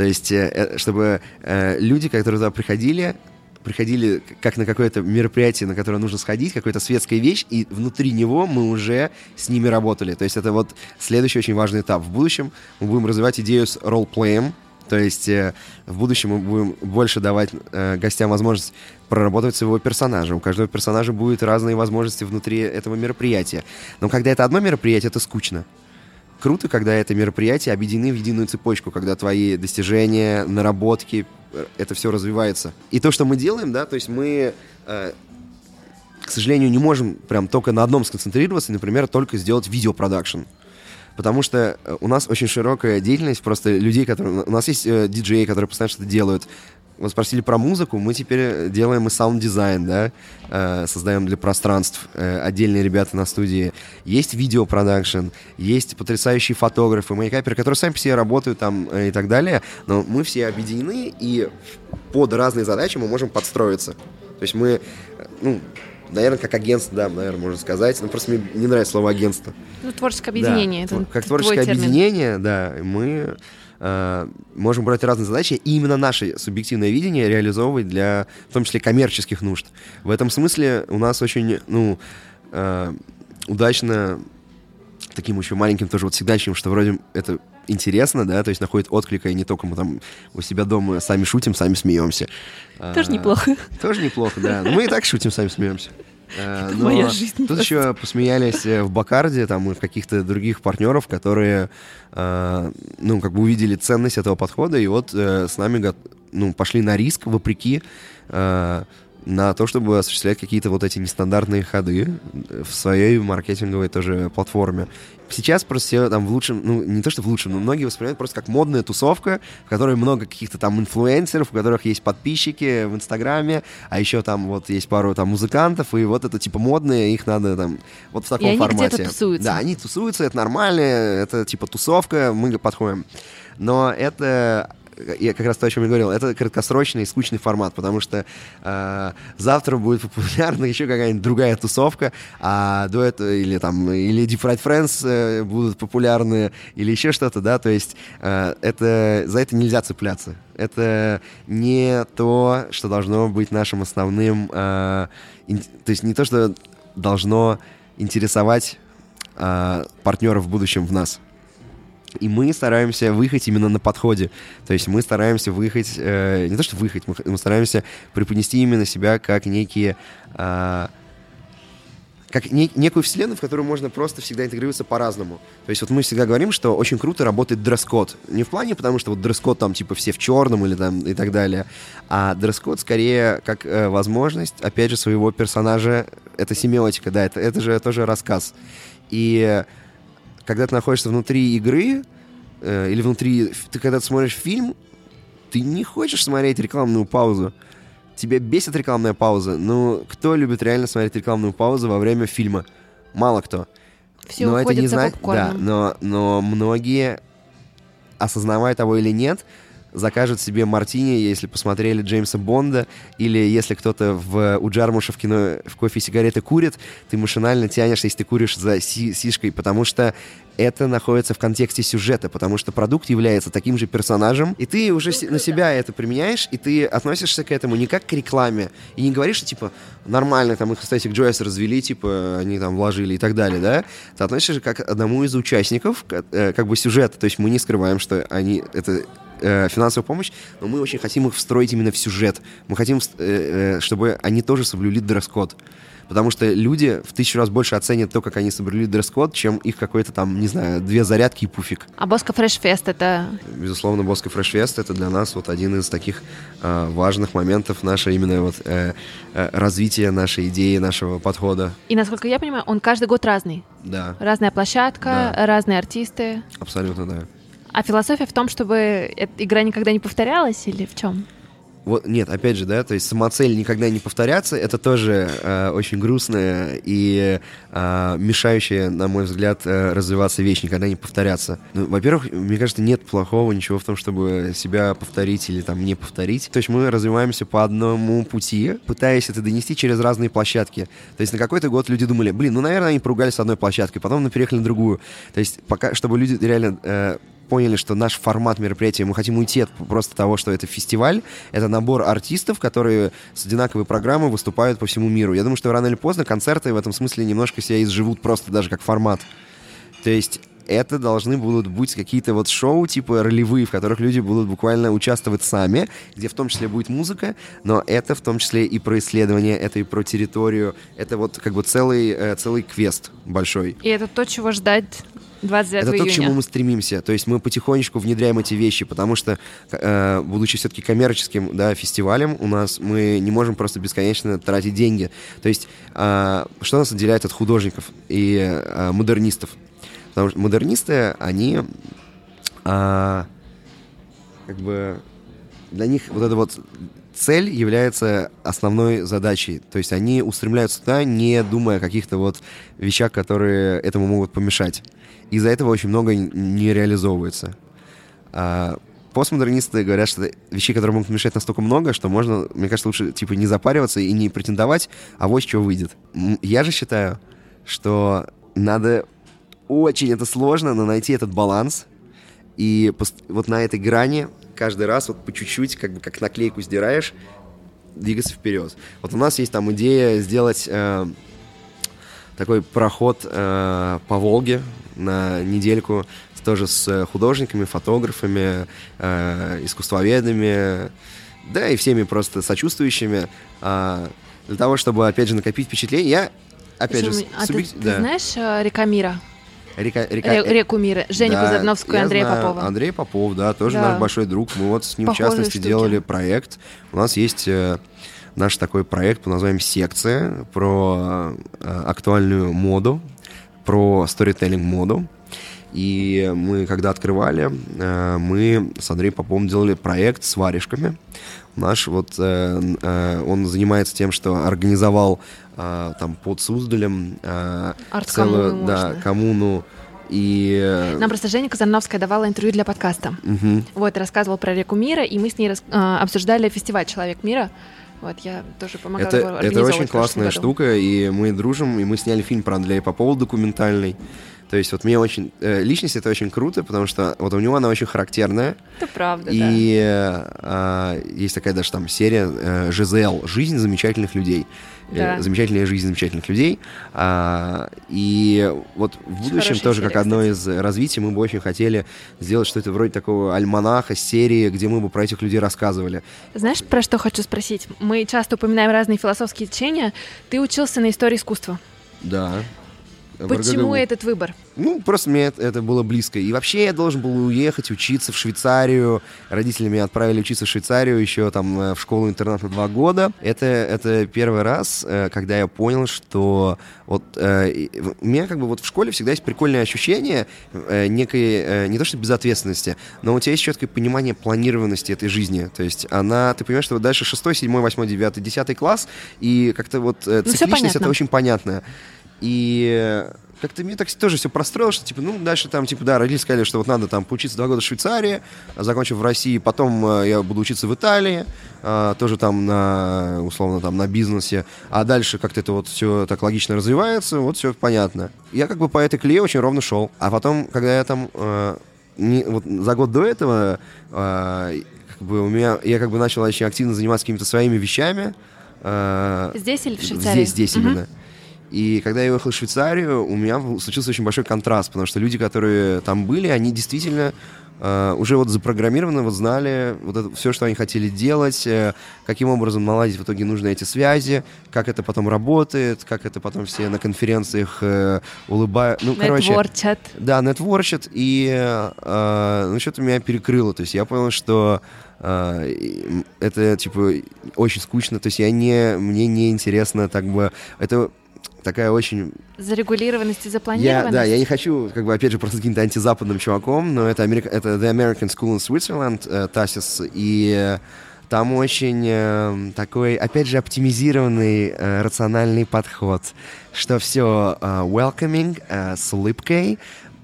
То есть, э, э, чтобы э, люди, которые туда приходили, приходили как на какое-то мероприятие, на которое нужно сходить, какая-то светская вещь, и внутри него мы уже с ними работали. То есть это вот следующий очень важный этап. В будущем мы будем развивать идею с ролл-плеем, то есть э, в будущем мы будем больше давать э, гостям возможность проработать своего персонажа. У каждого персонажа будут разные возможности внутри этого мероприятия. Но когда это одно мероприятие, это скучно круто, когда это мероприятие объединены в единую цепочку, когда твои достижения, наработки, э, это все развивается. И то, что мы делаем, да, то есть мы, э, к сожалению, не можем прям только на одном сконцентрироваться, например, только сделать видеопродакшн. Потому что э, у нас очень широкая деятельность, просто людей, которые... У нас есть э, диджеи, которые постоянно что-то делают. Вы спросили про музыку, мы теперь делаем и саунд-дизайн, да, э, создаем для пространств э, отдельные ребята на студии. Есть видеопродакшн, есть потрясающие фотографы, мейкаперы, которые сами себе работают там э, и так далее, но мы все объединены, и под разные задачи мы можем подстроиться. То есть мы, э, ну, наверное, как агентство, да, наверное, можно сказать. Но просто мне не нравится слово агентство. Ну, творческое объединение. Да, это как творческое объединение, да, мы э, можем брать разные задачи, и именно наше субъективное видение реализовывать для, в том числе, коммерческих нужд. В этом смысле у нас очень, ну, э, удачно таким еще маленьким тоже вот всегдачным, что вроде это интересно, да, то есть находит отклика, и не только мы там у себя дома сами шутим, сами смеемся. Тоже а, неплохо. Тоже неплохо, да. Но мы и так шутим, сами смеемся. Э, но Моя жизнь тут еще посмеялись э, в Бакарде, там и в каких-то других партнеров, которые, э, ну, как бы увидели ценность этого подхода, и вот с нами, ну, пошли на риск, вопреки на то, чтобы осуществлять какие-то вот эти нестандартные ходы в своей маркетинговой тоже платформе. Сейчас просто все там в лучшем, ну, не то, что в лучшем, но многие воспринимают просто как модная тусовка, в которой много каких-то там инфлюенсеров, у которых есть подписчики в Инстаграме, а еще там вот есть пару там музыкантов, и вот это типа модные, их надо там вот в таком и они формате. тусуются. Да, они тусуются, это нормально, это типа тусовка, мы подходим. Но это я как раз то, о чем я говорил, это краткосрочный и скучный формат, потому что э, завтра будет популярна [laughs] еще какая-нибудь другая тусовка, а до этого или там или Deep Fried Friends э, будут популярны, или еще что-то, да, то есть э, это за это нельзя цепляться. Это не то, что должно быть нашим основным, э, ин, то есть не то, что должно интересовать э, партнеров в будущем в нас. И мы стараемся выехать именно на подходе. То есть мы стараемся выехать, э, не то что выехать, мы, мы стараемся преподнести именно себя как некие... Э, как не, некую вселенную, в которую можно просто всегда интегрироваться по-разному. То есть вот мы всегда говорим, что очень круто работает дресс-код. Не в плане, потому что вот дресс-код там типа все в черном или там и так далее, а дресс-код скорее как э, возможность, опять же, своего персонажа, это семиотика, да, это, это же тоже рассказ. И когда ты находишься внутри игры, э, или внутри... Ты когда ты смотришь фильм, ты не хочешь смотреть рекламную паузу. Тебя бесит рекламная пауза. Ну, кто любит реально смотреть рекламную паузу во время фильма? Мало кто. Все но это не знать, да, но, но многие, осознавая того или нет, закажут себе мартини, если посмотрели Джеймса Бонда, или если кто-то в, у Джармуша в кино в кофе и сигареты курит, ты машинально тянешься, если ты куришь за си сишкой, потому что это находится в контексте сюжета, потому что продукт является таким же персонажем, и ты уже на себя это применяешь, и ты относишься к этому не как к рекламе, и не говоришь, что, типа, нормально, там, их Static Joyce развели, типа, они там вложили и так далее, да? Ты относишься как к одному из участников, как, э, как бы сюжета, то есть мы не скрываем, что они, это э, финансовую помощь, но мы очень хотим их встроить именно в сюжет. Мы хотим, э, э, чтобы они тоже соблюли дресс-код. Потому что люди в тысячу раз больше оценят то, как они соблюли дресс-код, чем их какой-то там, не знаю, две зарядки и пуфик. А Боско Фреш Фест это... Безусловно, Боско Фреш Фест это для нас вот один из таких э, важных моментов нашего именно вот э, развития нашей идеи, нашего подхода. И насколько я понимаю, он каждый год разный. Да. Разная площадка, да. разные артисты. Абсолютно, да. А философия в том, чтобы игра никогда не повторялась или в чем? Вот, нет, опять же, да, то есть самоцель никогда не повторяться, это тоже э, очень грустная и э, мешающая, на мой взгляд, э, развиваться вещь, никогда не повторяться. Ну, во-первых, мне кажется, нет плохого ничего в том, чтобы себя повторить или там не повторить. То есть мы развиваемся по одному пути, пытаясь это донести через разные площадки. То есть на какой-то год люди думали, блин, ну, наверное, они поругались с одной площадкой, потом мы переехали на другую. То есть пока, чтобы люди реально э, поняли, что наш формат мероприятия, мы хотим уйти от просто того, что это фестиваль, это набор артистов, которые с одинаковой программой выступают по всему миру. Я думаю, что рано или поздно концерты в этом смысле немножко себя изживут просто даже как формат. То есть это должны будут быть какие-то вот шоу типа ролевые, в которых люди будут буквально участвовать сами, где в том числе будет музыка, но это в том числе и про исследование, это и про территорию, это вот как бы целый, э, целый квест большой. И это то, чего ждать 29 Это июня. то, к чему мы стремимся. То есть мы потихонечку внедряем эти вещи, потому что, э, будучи все-таки коммерческим да, фестивалем, у нас мы не можем просто бесконечно тратить деньги. То есть э, что нас отделяет от художников и э, модернистов? Потому что модернисты, они э, как бы для них вот это вот цель является основной задачей. То есть они устремляются туда, не думая о каких-то вот вещах, которые этому могут помешать из-за этого очень много не реализовывается. А постмодернисты говорят, что вещей, которые могут мешать настолько много, что можно, мне кажется, лучше типа не запариваться и не претендовать, а вот что выйдет. Я же считаю, что надо очень это сложно, но найти этот баланс. И вот на этой грани каждый раз вот по чуть-чуть, как бы как наклейку сдираешь, двигаться вперед. Вот у нас есть там идея сделать э, такой проход э, по Волге, на недельку тоже с художниками, фотографами, э, искусствоведами, да и всеми просто сочувствующими, э, для того, чтобы, опять же, накопить впечатление. Я, опять Почему? же, а субъек- ты, да. ты знаешь э, река Мира? Река, река- Ре- реку Мира. Женю Да, Кузовновскую и Андрея знаю. Попова. Андрей Попов, да, тоже Да. наш большой друг. Мы вот с ним, Похожие в частности, штуки. делали проект. У нас есть э, наш такой проект под названием «Секция» про э, актуальную моду, про сторителлинг-моду. И мы, когда открывали, э, мы с Андреем Поповым делали проект с варежками. Наш вот, э, э, он занимается тем, что организовал там под Суздалем целую да, коммуну. И... Нам просто Женя Казановская давала интервью для подкаста. мгм. Вот, рассказывал про реку Мира, и мы с ней рас- обсуждали фестиваль «Человек мира». Вот, я тоже помогала Это, его это очень классная штука, и мы дружим, и мы сняли фильм про Андрея Попова документальный. То есть вот мне очень... э, личность это очень круто, потому что вот у него она очень характерная. Это правда, да. и э, а, есть такая даже там серия э, «ЖЗЛ. Жизнь замечательных людей». Э, Да. Замечательная жизнь замечательных людей. А, и вот в будущем хорошая тоже, серия, как одно из развитий, мы бы очень хотели сделать что-то вроде такого альманаха, серии, где мы бы про этих людей рассказывали. Знаешь, про что хочу спросить? Мы часто упоминаем разные философские течения. Ты учился на истории искусства. Да. В Почему РГГУ. этот выбор? Ну, просто мне это, было близко. И вообще я должен был уехать, учиться в Швейцарию. Родители меня отправили учиться в Швейцарию еще там э, в школу-интернат на два года. Это, это первый раз, э, когда я понял, что вот э, у меня как бы вот в школе всегда есть прикольное ощущение э, некой, э, не то что безответственности, но у тебя есть четкое понимание планированности этой жизни. То есть она, ты понимаешь, что вот дальше 6, 7, 8, 9, 10 класс, и как-то вот э, Ну, цикличность это очень понятная. И э, как-то мне так тоже все простроилось, что, типа, ну, дальше там, типа, да, родители сказали, что вот надо там поучиться два года в Швейцарии, а закончив в России, потом э, я буду учиться в Италии, э, тоже там на, условно, там на бизнесе, а дальше как-то это вот все так логично развивается, вот все понятно. Я как бы по этой клее очень ровно шел. А потом, когда я там, э, не- вот за год до этого, э, как бы у меня, я как бы начал очень активно заниматься какими-то своими вещами, э, Здесь или в Швейцарии? Здесь, здесь Мгм. именно. И когда я уехал в Швейцарию, у меня случился очень большой контраст, потому что люди, которые там были, они действительно э, уже вот запрограммированы, вот знали вот это все, что они хотели делать, э, каким образом наладить в итоге нужны эти связи, как это потом работает, как это потом все на конференциях э, улыбают. Ну, короче, Нетворчат. да, нетворчат, и э, ну, что-то меня перекрыло. То есть я понял, что э, это, типа, очень скучно. То есть я не, мне не интересно, так бы, это такая очень... Зарегулированность и Я, запланированность. да, я не хочу, как бы, опять же, просто каким-то антизападным чуваком, но это, Америка, это The American School in Switzerland, э, TASIS, и э, там очень э, такой, опять же, оптимизированный, э, рациональный подход, что все welcoming, э, с улыбкой,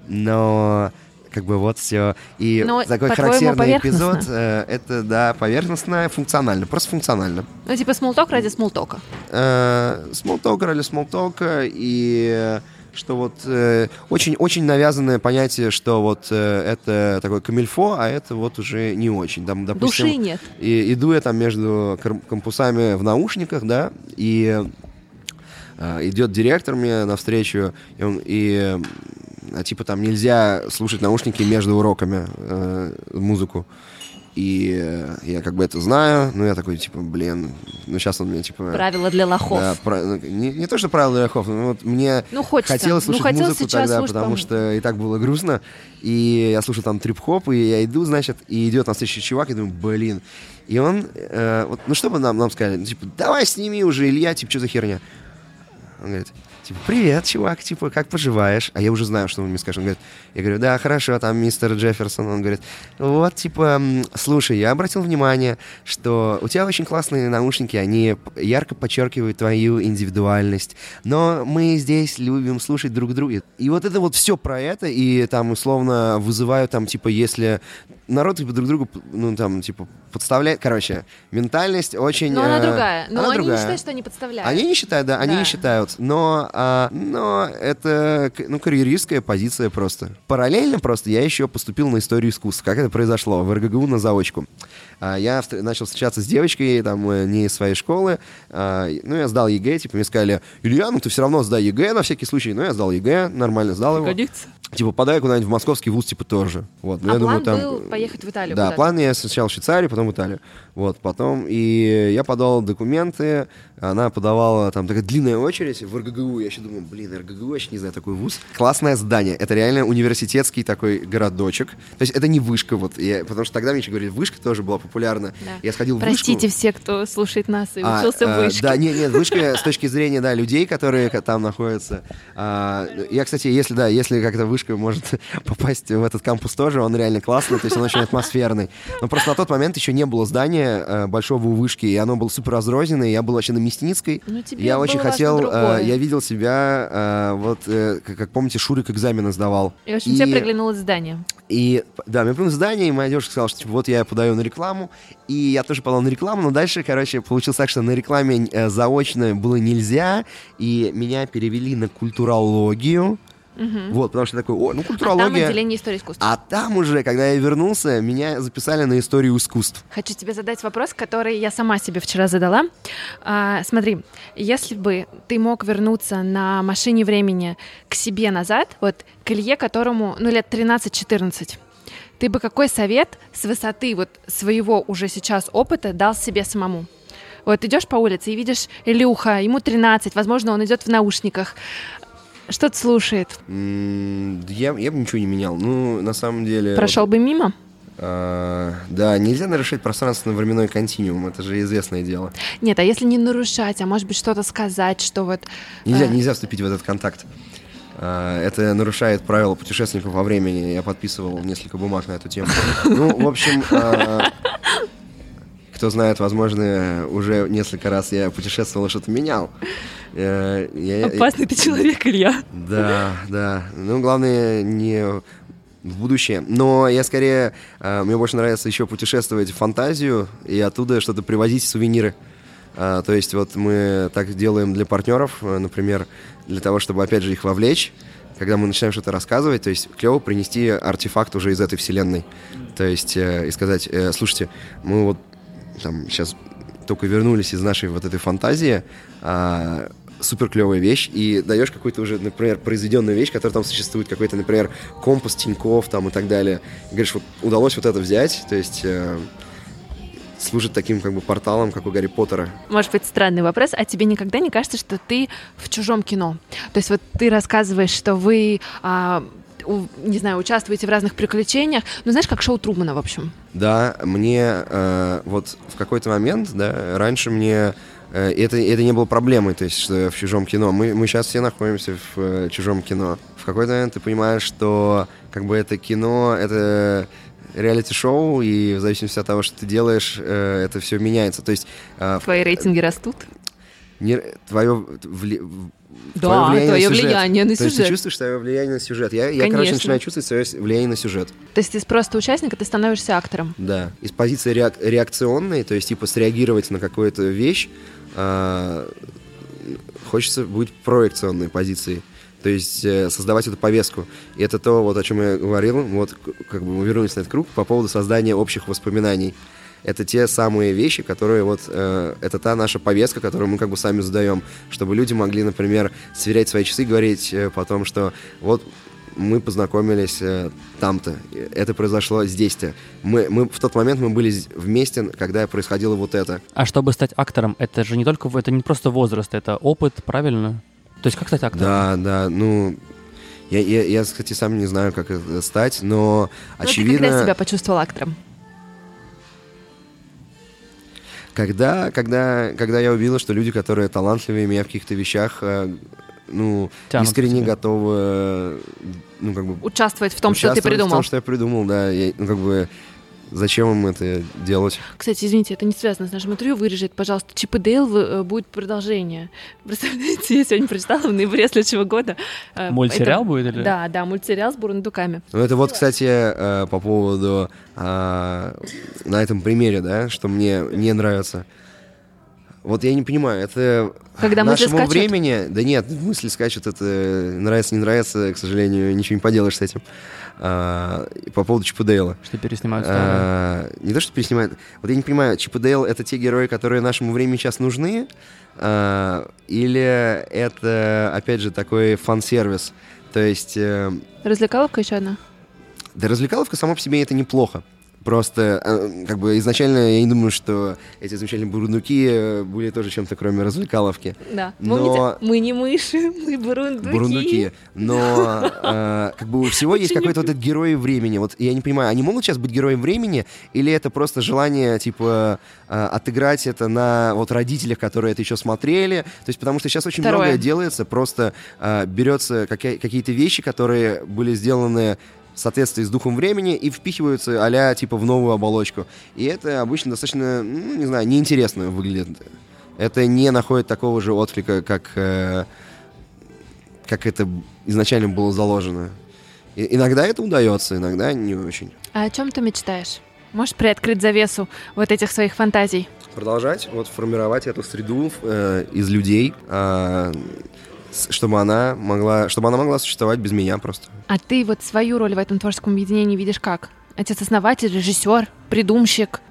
но как бы вот все. И Но, такой характерный эпизод, э, это, да, поверхностно, функционально, просто функционально. Ну, типа смолток ради смолтока. смолтока или смолтока, и э, что вот э, очень, очень навязанное понятие, что вот э, это такое камильфо, а это вот уже не очень. Там, допустим, Души нет. и иду я там между кампусами в наушниках, да, и э, идет директор мне навстречу, и, он, и э, типа там нельзя слушать наушники между уроками э, музыку. И э, я как бы это знаю, но я такой, типа, блин, ну сейчас он мне, типа... Правила для лохов. Да, про- ну, не, не то, что правила для лохов, но вот мне Ну, хочется. хотелось Ну, слушать хотелось музыку тогда, слушать, потому пом- что и так было грустно. И я слушал там трип-хоп, и я иду, значит, и идет навстречу чувак, и думаю, блин. И он, э, вот, ну что бы нам, нам сказали? Ну, типа, давай сними уже, Илья, типа, что за херня? Он говорит, типа, привет, чувак, типа, как поживаешь? А я уже знаю, что он мне скажет. Он говорит, я говорю, да, хорошо, там мистер Джефферсон. Он говорит, вот, типа, слушай, я обратил внимание, что у тебя очень классные наушники, они ярко подчеркивают твою индивидуальность, но мы здесь любим слушать друг друга. И вот это вот все про это, и там, условно, вызывают там, типа, если народ типа, друг другу, ну, там, типа, подставляет, короче, ментальность очень... Но она э, другая. Но она они не другая. считают, что они подставляют. Они не считают, да, они Да. не считают. Но, а, но это, ну, карьеристская позиция просто. Параллельно просто я еще поступил на историю искусств. Как это произошло? В РГГУ на заочку. А, я встр- начал встречаться с девочкой, там, э, не из своей школы. А, ну, я сдал ЕГЭ, типа, мне сказали, Илья, ну, ты все равно сдай ЕГЭ на всякий случай. Ну, я сдал ЕГЭ, нормально сдал его. Годится. Типа, подай куда-нибудь в московский вуз, типа, тоже. Вот. Ну, а я план думаю, там... был поехать в Италию? Да, план я сначала в Швейцарию, потом в Италию. Вот, потом, и я подал документы, она подавала, там такая длинная очередь в РГГУ. Я еще думаю, блин, РГГУ, я еще не знаю, такой вуз. Классное здание. Это реально университетский такой городочек. То есть это не вышка, вот. Я, потому что тогда мне еще говорили, вышка тоже была популярна. Да. Я сходил Простите в вышку. все, кто слушает нас и а, учился а, в вышке. Да, нет, нет, вышка [laughs] с точки зрения, да, людей, которые там находятся. А, я, кстати, если, да, если как-то вышка может [laughs] попасть в этот кампус тоже, он реально классный, то есть он очень атмосферный. Но просто на тот момент еще не было здания э, большого у вышки, и оно было супер разрозненное, я был вообще на Мясницкой. Ну, я очень хотел, э, я видел себя, э, вот, э, как, как помните, Шурик экзамены сдавал. И, в общем, и, тебе приглянулось здание. И, да, мне приглянулось здание, и моя девушка сказала, что, типа, вот я подаю на рекламу, и я тоже подал на рекламу, но дальше, короче, получилось так, что на рекламе э, заочно было нельзя, и меня перевели на культурологию, Угу. Вот, потому что такой, о, ну культурология. А там отделение истории искусств. А там уже, когда я вернулся, меня записали на историю искусств. Хочу тебе задать вопрос, который я сама себе вчера задала. А, смотри, если бы ты мог вернуться на машине времени к себе назад, вот к Илье, которому, ну, лет 13-14, ты бы какой совет с высоты вот своего уже сейчас опыта дал себе самому? Вот идешь по улице и видишь Илюха, ему 13, возможно, он идет в наушниках. Что-то слушает. Я, я бы ничего не менял. Ну, на самом деле... Прошел вот, бы мимо? А, да, нельзя нарушать пространственно-временной континуум, это же известное дело. Нет, а если не нарушать, а может быть что-то сказать, что вот... Нельзя, э... нельзя вступить в этот контакт. А, это нарушает правила путешественников во времени. Я подписывал несколько бумаг на эту тему. Ну, в общем, а, [laughs] кто знает, возможно, уже несколько раз я путешествовал и что-то менял. Э, я, Опасный я, ты человек, Илья. Да, да. Ну, главное, не в будущее. Но я скорее, э, мне больше нравится еще путешествовать в фантазию и оттуда что-то привозить, сувениры. Э, то есть вот мы так делаем для партнеров, например, для того, чтобы, опять же, их вовлечь когда мы начинаем что-то рассказывать, то есть клево принести артефакт уже из этой вселенной. То есть э, и сказать, э, слушайте, мы вот там сейчас только вернулись из нашей вот этой фантазии, а, супер клевая вещь, и даешь какую-то уже, например, произведенную вещь, которая там существует, какой-то, например, компас Тиньков там и так далее. И говоришь, вот удалось вот это взять, то есть э, служит таким как бы порталом, как у Гарри Поттера. Может быть, странный вопрос, а тебе никогда не кажется, что ты в чужом кино? То есть вот ты рассказываешь, что вы а, не знаю, участвуете в разных приключениях. Ну, знаешь, как шоу Трумана, в общем. Да, мне э, вот в какой-то момент, да, раньше мне э, это, это не было проблемой, то есть, что в чужом кино. Мы, мы сейчас все находимся в э, чужом кино. В какой-то момент ты понимаешь, что как бы это кино, это реалити-шоу, и в зависимости от того, что ты делаешь, э, это все меняется. То есть... Э, Твои рейтинги растут? Не, твое да, твое влияние, твое на, сюжет. влияние на сюжет. То есть ты чувствуешь свое влияние на сюжет. Я, я, короче, начинаю чувствовать свое влияние на сюжет. То есть ты просто участник, а ты становишься актором. Да. Из позиции реак реакционной, то есть типа среагировать на какую-то вещь, э хочется быть проекционной позицией. То есть э, создавать эту повестку. И это то, вот, о чем я говорил, вот как бы мы вернулись на этот круг по поводу создания общих воспоминаний это те самые вещи, которые вот, э, это та наша повестка, которую мы как бы сами задаем, чтобы люди могли, например, сверять свои часы и говорить э, потом, что вот мы познакомились э, там-то, это произошло здесь-то. Мы, мы в тот момент мы были вместе, когда происходило вот это. А чтобы стать актором, это же не только, это не просто возраст, это опыт, правильно? То есть как стать актором? Да, да, ну, я, я, я, кстати, сам не знаю, как стать, но ну, очевидно... Ты когда себя почувствовал актором? Когда, когда, когда я увидел, что люди, которые талантливые меня в каких-то вещах, э, ну, Тянут искренне готовы, ну, как бы... Участвовать в том, что ты придумал. в том, что я придумал, да. Я, ну, как бы Зачем им это делать? Кстати, извините, это не связано с нашим интервью. Вырежет, пожалуйста, Чип и Дейл э, будет продолжение. [laughs] Представляете, я сегодня прочитала в ноябре следующего года. Э, мультсериал это... будет или? Да, да, мультсериал с бурундуками. Ну это вот, кстати, э, по поводу на этом примере, да, что мне не нравится. Вот я не понимаю, это Когда нашему времени... Да нет, мысли скачут, это нравится, не нравится, к сожалению, ничего не поделаешь с этим. А, по поводу Чипа Дейла. Что переснимают а, Не то, что переснимают. Вот я не понимаю, Чип и Дейл — это те герои, которые нашему времени сейчас нужны? А, или это, опять же, такой фан-сервис? То есть... Э, Развлекаловка еще одна? Да развлекаловка сама по себе это неплохо. Просто, э, как бы, изначально я не думаю, что эти замечательные бурундуки э, были тоже чем-то, кроме развлекаловки. Да. Но... Помните, мы не мыши, [laughs] мы бурундуки. Бурундуки. Но, э, как бы, у всего есть какой-то вот этот герой времени. Вот я не понимаю, они могут сейчас быть героем времени, или это просто желание, типа, отыграть это на вот родителях, которые это еще смотрели? То есть, потому что сейчас очень Второе. многое делается, просто берется какие-то вещи, которые были сделаны в соответствии с духом времени и впихиваются а типа в новую оболочку. И это обычно достаточно, ну, не знаю, неинтересно выглядит. Это не находит такого же отклика, как, э, как это изначально было заложено. И, иногда это удается, иногда не очень. А о чем ты мечтаешь? Можешь приоткрыть завесу вот этих своих фантазий? Продолжать, вот формировать эту среду э, из людей, э, чтобы она могла, чтобы она могла существовать без меня просто. А ты вот свою роль в этом творческом объединении видишь как? Отец-основатель, режиссер, придумщик?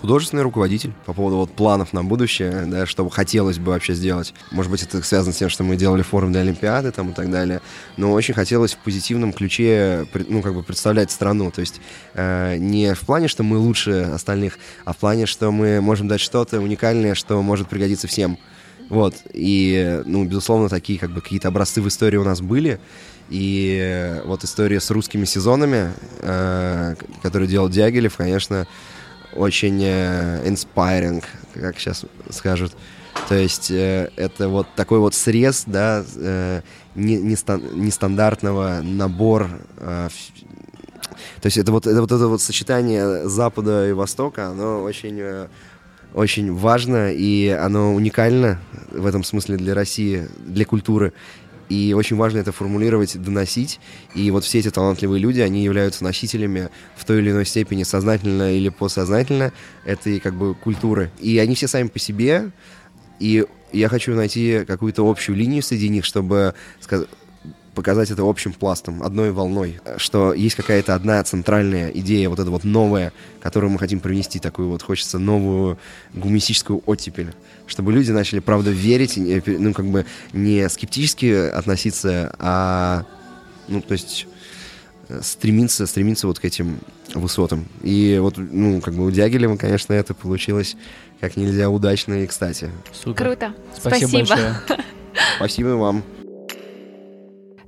художественный руководитель по поводу вот планов на будущее, да, что хотелось бы вообще сделать. Может быть, это связано с тем, что мы делали форум для Олимпиады там и так далее, но очень хотелось в позитивном ключе, ну, как бы представлять страну, то есть э, не в плане, что мы лучше остальных, а в плане, что мы можем дать что-то уникальное, что может пригодиться всем. Вот, и, ну, безусловно, такие как бы какие-то образцы в истории у нас были, и вот история с русскими сезонами, э, которую делал Дягилев, конечно, очень э, inspiring, как сейчас скажут. То есть э, это вот такой вот срез, да, э, нестандартного набор. Э, то есть это вот, это вот это вот сочетание Запада и Востока, оно очень э, очень важно, и оно уникально в этом смысле для России, для культуры. И очень важно это формулировать, доносить. И вот все эти талантливые люди, они являются носителями в той или иной степени, сознательно или подсознательно, этой как бы культуры. И они все сами по себе. И я хочу найти какую-то общую линию среди них, чтобы показать это общим пластом, одной волной, что есть какая-то одна центральная идея, вот эта вот новая, которую мы хотим привнести, такую вот, хочется новую гуманистическую оттепель, чтобы люди начали, правда, верить, ну, как бы не скептически относиться, а, ну, то есть стремиться, стремиться вот к этим высотам. И вот, ну, как бы у Дягилева, конечно, это получилось как нельзя удачно и кстати. Супер. Круто. Спасибо, Спасибо. большое. Спасибо вам.